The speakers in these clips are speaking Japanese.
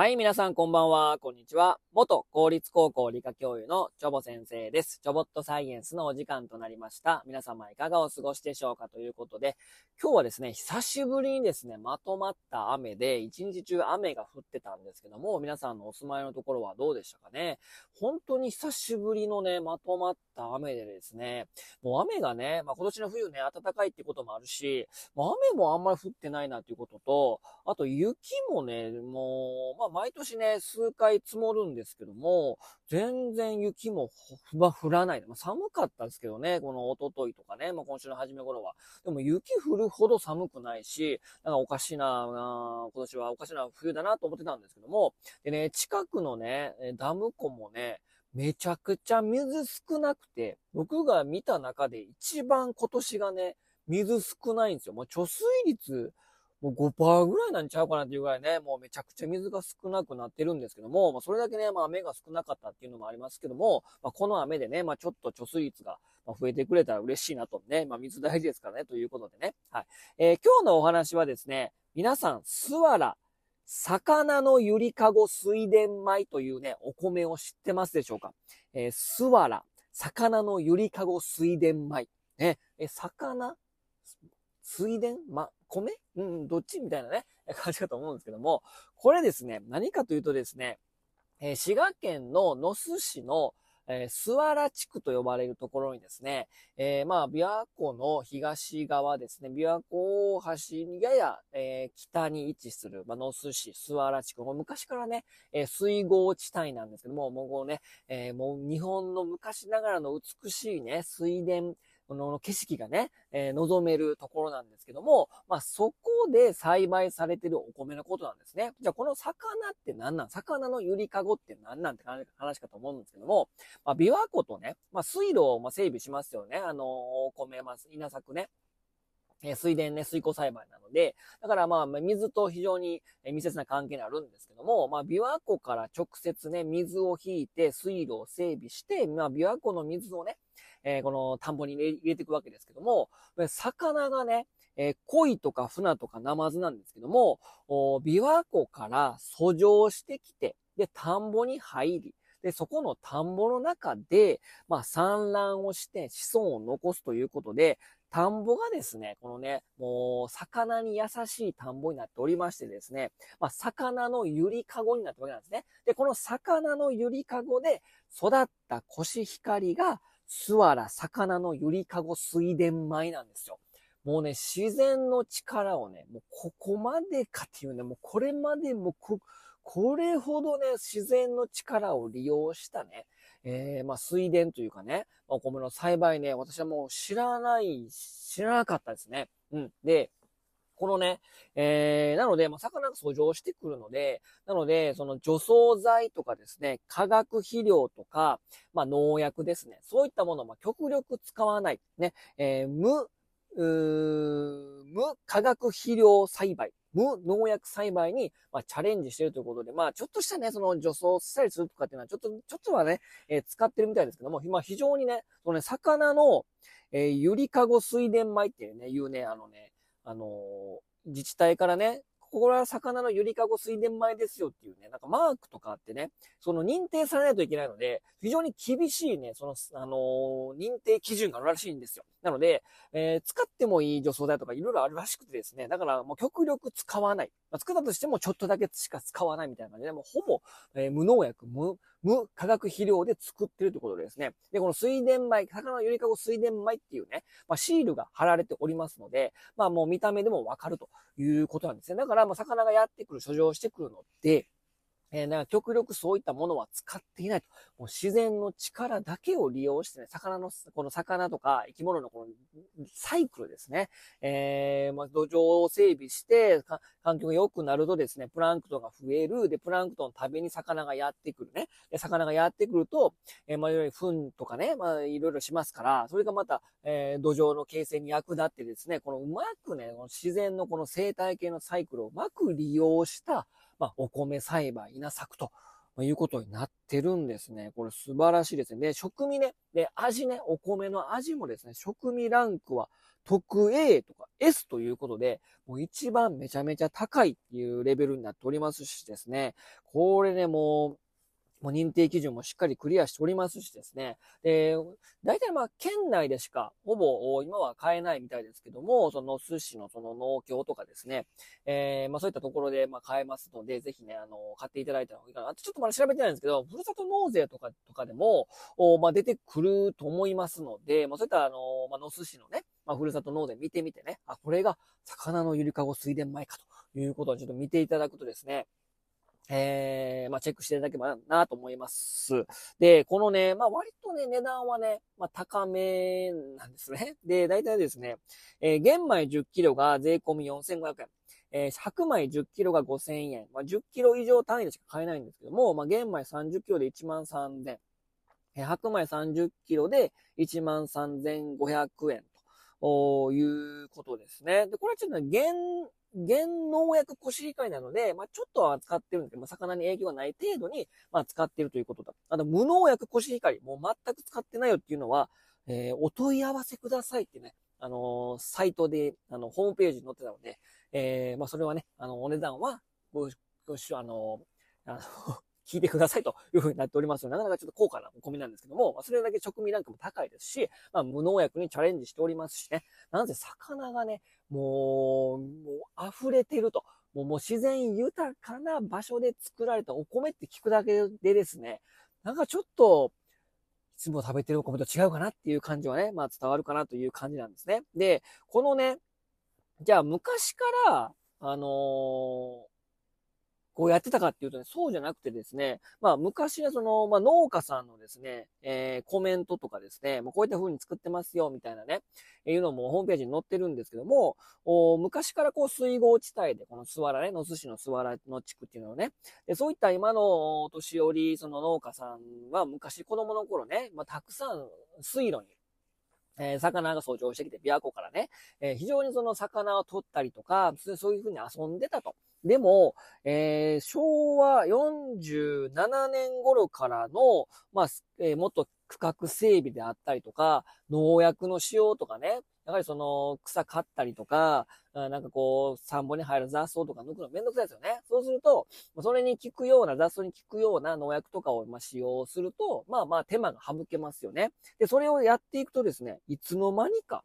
はい、皆さんこんばんは、こんにちは。元公立高校理科教諭のチョボ先生です。チョボットサイエンスのお時間となりました。皆様いかがお過ごしでしょうかということで、今日はですね、久しぶりにですね、まとまった雨で、一日中雨が降ってたんですけども、皆さんのお住まいのところはどうでしたかね？本当に久しぶりのね、まとまった雨でですね、もう雨がね、まあ、今年の冬ね、暖かいってこともあるし、も雨もあんまり降ってないなっていうことと、あと雪もね、もう、まあ毎年ね、数回積もるんですけども、全然雪も降らない。まあ、寒かったんですけどね、この一昨日とかね、まあ、今週の初め頃は。でも雪降るほど寒くないし、なんかおかしな、今年はおかしな冬だなと思ってたんですけども、でね、近くのね、ダム湖もね、めちゃくちゃ水少なくて、僕が見た中で一番今年がね、水少ないんですよ。もう貯水率、もう5%ぐらいなんちゃうかなっていうぐらいね、もうめちゃくちゃ水が少なくなってるんですけども、まあ、それだけね、まあ雨が少なかったっていうのもありますけども、まあ、この雨でね、まあちょっと貯水率が増えてくれたら嬉しいなとね、まあ水大事ですからね、ということでね。はい。えー、今日のお話はですね、皆さん、スワラ、魚のゆりかご水田米というね、お米を知ってますでしょうか？えー、スワラ、魚のゆりかご水田米。ね、え、魚？水田？ま、米？うん、どっち？みたいなね、感じかと思うんですけども、これですね、何かというとですね、えー、滋賀県の野洲市の、えー、諏訪原地区と呼ばれるところにですね、えー、まあ、琵琶湖の東側ですね、琵琶湖大橋にやや、えー、北に位置する、まあ、野洲市諏訪原地区。も昔からね、え、水郷地帯なんですけども、もうこうね、え、もう日本の昔ながらの美しいね、水田、この景色がね、えー、望めるところなんですけども、まあ、そこで栽培されてるお米のことなんですね。じゃあ、この魚って何なん？魚のゆりかごって何なんって話かと思うんですけども、まあ、琵琶湖とね、まあ、水路を整備しますよね。あのー、お米、まあ、稲作ね。え水田ね、水耕栽培なので、だからまあ、水と非常に密接な関係にあるんですけども、まあ、琵琶湖から直接ね、水を引いて水路を整備して、まあ、琵琶湖の水をね、えー、この田んぼに入れていくわけですけども、魚がね、えー、鯉とか船とかナマズなんですけども、琵琶湖から遡上してきて、で、田んぼに入り、で、そこの田んぼの中で、まあ、産卵をして子孫を残すということで、田んぼがですね、このね、もう、魚に優しい田んぼになっておりましてですね、まあ、魚のゆりかごになってるわけなんですね。で、この魚のゆりかごで育ったコシヒカリが、スワラ、魚のゆりかご水田米なんですよ。もうね、自然の力をね、もうここまでかっていうね、もうこれまでもこ、これほどね、自然の力を利用したね、えー、まあ、水田というかね、お米の栽培ね、私はもう知らない、知らなかったですね。うん。で、このね、えー、なので、まあ、魚が遡上してくるので、なので、その除草剤とかですね、化学肥料とか、まあ、農薬ですね、そういったものを極力使わない。ね、えー、無、無化学肥料栽培、無農薬栽培に、まあ、チャレンジしてるということで、まあ、ちょっとしたね、その除草したりするとかっていうのは、ちょっと、ちょっとはね、えー、使ってるみたいですけども、まあ、非常にね、そのね、魚の、えー、ゆりかご水田米っていうね、いうね、あのね、あのー、自治体からね、ここは魚のゆりかご水田米ですよっていうね、なんかマークとかあってね、その認定されないといけないので、非常に厳しいね、その、あのー、認定基準があるらしいんですよ。なので、えー、使ってもいい除草剤とかいろいろあるらしくてですね、だからもう極力使わない。まあ、作ったとしてもちょっとだけしか使わないみたいな感じで、もうほぼ、えー、無農薬、無、無化学肥料で作ってるということですね。で、この水田米、魚のゆりかご水田米っていうね、まあ、シールが貼られておりますので、まあもう見た目でもわかるということなんですね。だからもう魚がやってくる、所乗してくるので、えー、なんか極力そういったものは使っていないと。もう自然の力だけを利用してね、魚の、この魚とか生き物のこのサイクルですね。えー、まあ、土壌を整備して、環境が良くなるとですね、プランクトンが増える。で、プランクトンの食べに魚がやってくるね。で、魚がやってくると、えー、まあ、いろいろ糞とかね、まあ、いろいろしますから、それがまた、えー、土壌の形成に役立ってですね、このうまくね、この自然のこの生態系のサイクルをうまく利用した、まあ、お米栽培、稲作と、いうことになってるんですね。これ素晴らしいですね。で、食味ね、で、味ね、お米の味もですね、食味ランクは特 A とか S ということで、もう一番めちゃめちゃ高いっていうレベルになっておりますしですね、これね、もう、もう認定基準もしっかりクリアしておりますしですね。で、大体まあ県内でしかほぼ今は買えないみたいですけども、その寿司のその農協とかですね、えー、まあそういったところでまあ買えますので、ぜひね、あの、買っていただいた方がいいかな。ちょっとまだ調べてないんですけど、ふるさと納税とか、とかでも、おまあ出てくると思いますので、まあそういったあの、まあの寿司のね、まあふるさと納税見てみてね、あ、これが魚のゆりかご水田米かということをちょっと見ていただくとですね、えー、まあ、チェックしていただければなと思います。で、このね、まあ、割とね、値段はね、まあ、高めなんですね。で、大体ですね、えー、玄米10キロが税込み4500円。えー、白米10キロが5000円。まあ、10キロ以上単位でしか買えないんですけども、まあ、玄米30キロで1万3000。え、白米30キロで1万3500円ということですね。で、これはちょっとね、現原農薬コシヒカリなので、まあ、ちょっとは使ってるんですけど、まあ、魚に影響がない程度に、まあ、使ってるということだ。あと、無農薬コシヒカリ、もう全く使ってないよっていうのは、えー、お問い合わせくださいってね、あのー、サイトで、あの、ホームページに載ってたので、えー、まあ、それはね、あの、お値段は、ご、ご、あのー、あの聞いてくださいというふうになっておりますので、なかなかちょっと高価なお米なんですけども、それだけ食味ランクも高いですし、まあ、無農薬にチャレンジしておりますしね。なぜ魚がね、もう、もう溢れてると。もうもう自然豊かな場所で作られたお米って聞くだけでですね、なんかちょっと、いつも食べてるお米と違うかなっていう感じはね、まあ伝わるかなという感じなんですね。で、このね、じゃあ昔から、あのー、こうやってたかっていうとね、そうじゃなくてですね、まあ昔はその、まあ農家さんのですね、えー、コメントとかですね、まあこういった風に作ってますよ、みたいなね、いうのもホームページに載ってるんですけども、お昔からこう水郷地帯で、この諏訪原ね、野寿司の諏訪原の地区っていうのをね、でそういった今の年寄り、その農家さんは昔子供の頃ね、まあたくさん水路にえー、魚が遡上してきて、琵琶湖からね、えー、非常にその魚を取ったりとか、そういうふうに遊んでたと。でも、えー、昭和47年頃からの、まあ、えー、もっと区画整備であったりとか、農薬の使用とかね、やはりその草刈ったりとか、なんかこう、田んぼに入る雑草とか抜くのめんどくさいですよね。そうすると、それに効くような、雑草に効くような農薬とかを使用すると、まあまあ手間が省けますよね。で、それをやっていくとですね、いつの間にか、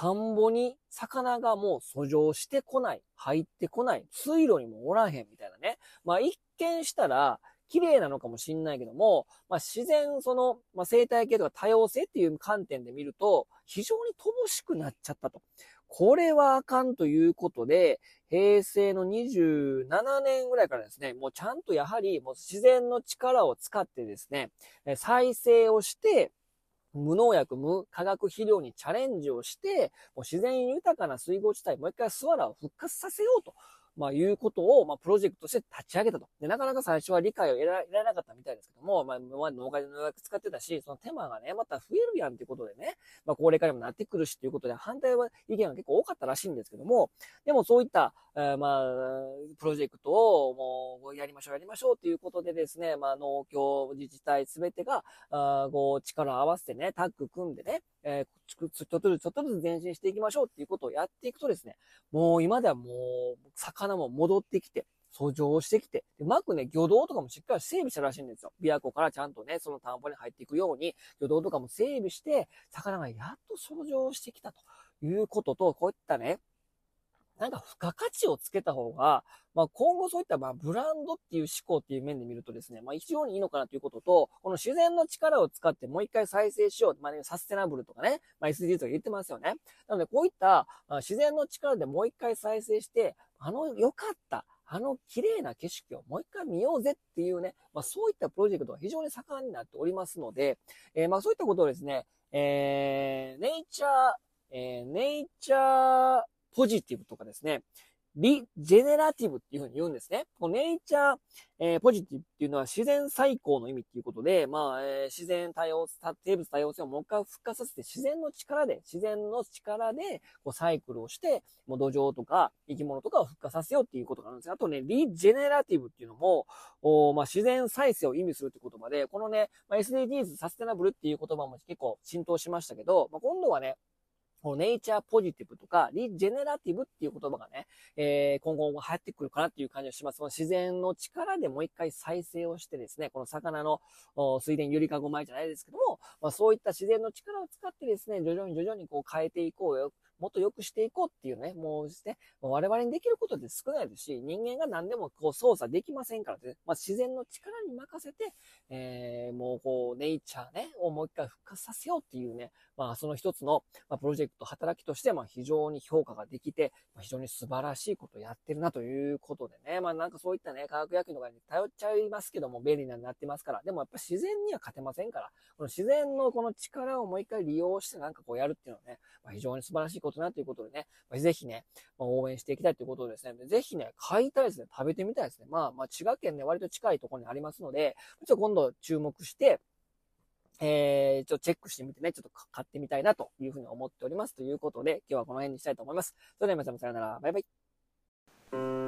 田んぼに魚がもう遡上してこない、入ってこない、水路にもおらへんみたいなね。まあ一見したら、綺麗なのかもしんないけども、まあ、自然、その、まあ、生態系とか多様性っていう観点で見ると、非常に乏しくなっちゃったと。これはあかんということで、平成の27年ぐらいからですね、もうちゃんとやはりもう自然の力を使ってですね、再生をして、無農薬、無化学肥料にチャレンジをして、もう自然豊かな水郷地帯、もう一回スワラを復活させようと。まあ、いうことを、まあ、プロジェクトとして立ち上げたと。で、なかなか最初は理解を得られなかったみたいですけども、まあ、農家で農薬使ってたし、その手間がね、また増えるやんっていうことでね、まあ、高齢化にもなってくるしっていうことで、反対は意見が結構多かったらしいんですけども、でもそういった、えー、まあ、プロジェクトをもうやりましょうやりましょうっていうことでですね、まあ、農協自治体すべてが、あこう、力を合わせてね、タッグ組んでね、えー、ちょっとずつちょっとずつ前進していきましょうっていうことをやっていくとですね、もう今ではもう、魚も戻ってきて、遡上してきて、うまくね、魚道とかもしっかり整備したらしいんですよ。琵琶湖からちゃんとね、その田んぼに入っていくように、魚道とかも整備して、魚がやっと遡上してきたということと、こういったね、なんか付加価値をつけた方が、まあ、今後そういったまあブランドっていう思考っていう面で見るとですね、まあ、非常にいいのかなということと、この自然の力を使ってもう一回再生しよう。まあ、ね、サステナブルとかね、まあ、SDGs とか言ってますよね。なので、こういった自然の力でもう一回再生して、あの良かった、あの綺麗な景色をもう一回見ようぜっていうね、まあ、そういったプロジェクトが非常に盛んになっておりますので、えー、まあそういったことをですね、えー、ネイチャー、えー、ネイチャーポジティブとかですね、リジェネラティブっていうふうに言うんですね。このネイチャー、えー、ポジティブっていうのは自然最高の意味っていうことで、まあ、えー、自然多様、生物多様性をもう一回復活させて自然の力で、自然の力で、こうサイクルをして、もう土壌とか生き物とかを復活させようっていうことがあるんですあとね、リジェネラティブっていうのも、おまあ、自然再生を意味するって言葉で、このね、まあ、SDGs、サステナブルっていう言葉も結構浸透しましたけど、まあ、今度はね、ネイチャーポジティブとか、リジェネラティブっていう言葉がね、えー、今後も流行ってくるかなっていう感じがします。この自然の力でもう一回再生をしてですね、この魚の水田ゆりかご前じゃないですけども、まあ、そういった自然の力を使ってですね、徐々に徐々にこう変えていこうよ。もっと良くしていこうっていうね、もうですね、我々にできることって少ないですし、人間が何でもこう操作できませんからね、まあ、自然の力に任せて、えー、もうこう、ネイチャーね、をもう一回復活させようっていうね、まあ、その一つの、まあ、プロジェクト、働きとして、まあ、非常に評価ができて、まあ、非常に素晴らしいことをやってるなということでね、まあ、なんかそういったね、化学薬品とかに頼っちゃいますけども、便利なになってますから、でもやっぱ自然には勝てませんから、この自然のこの力をもう一回利用してなんかこうやるっていうのはね、まあ、非常に素晴らしいことだなということでね、まあ、ぜひね、まあ、応援していきたいということでですね。ぜひね、買いたいですね。食べてみたいですね。まあ、まあ、滋賀県ね、割と近いところにありますので、ちょっと今度注目して、えー、ちょっとチェックしてみてね、ちょっと買ってみたいなというふうに思っております。ということで、今日はこの辺にしたいと思います。それでは皆さんさよなら。バイバイ。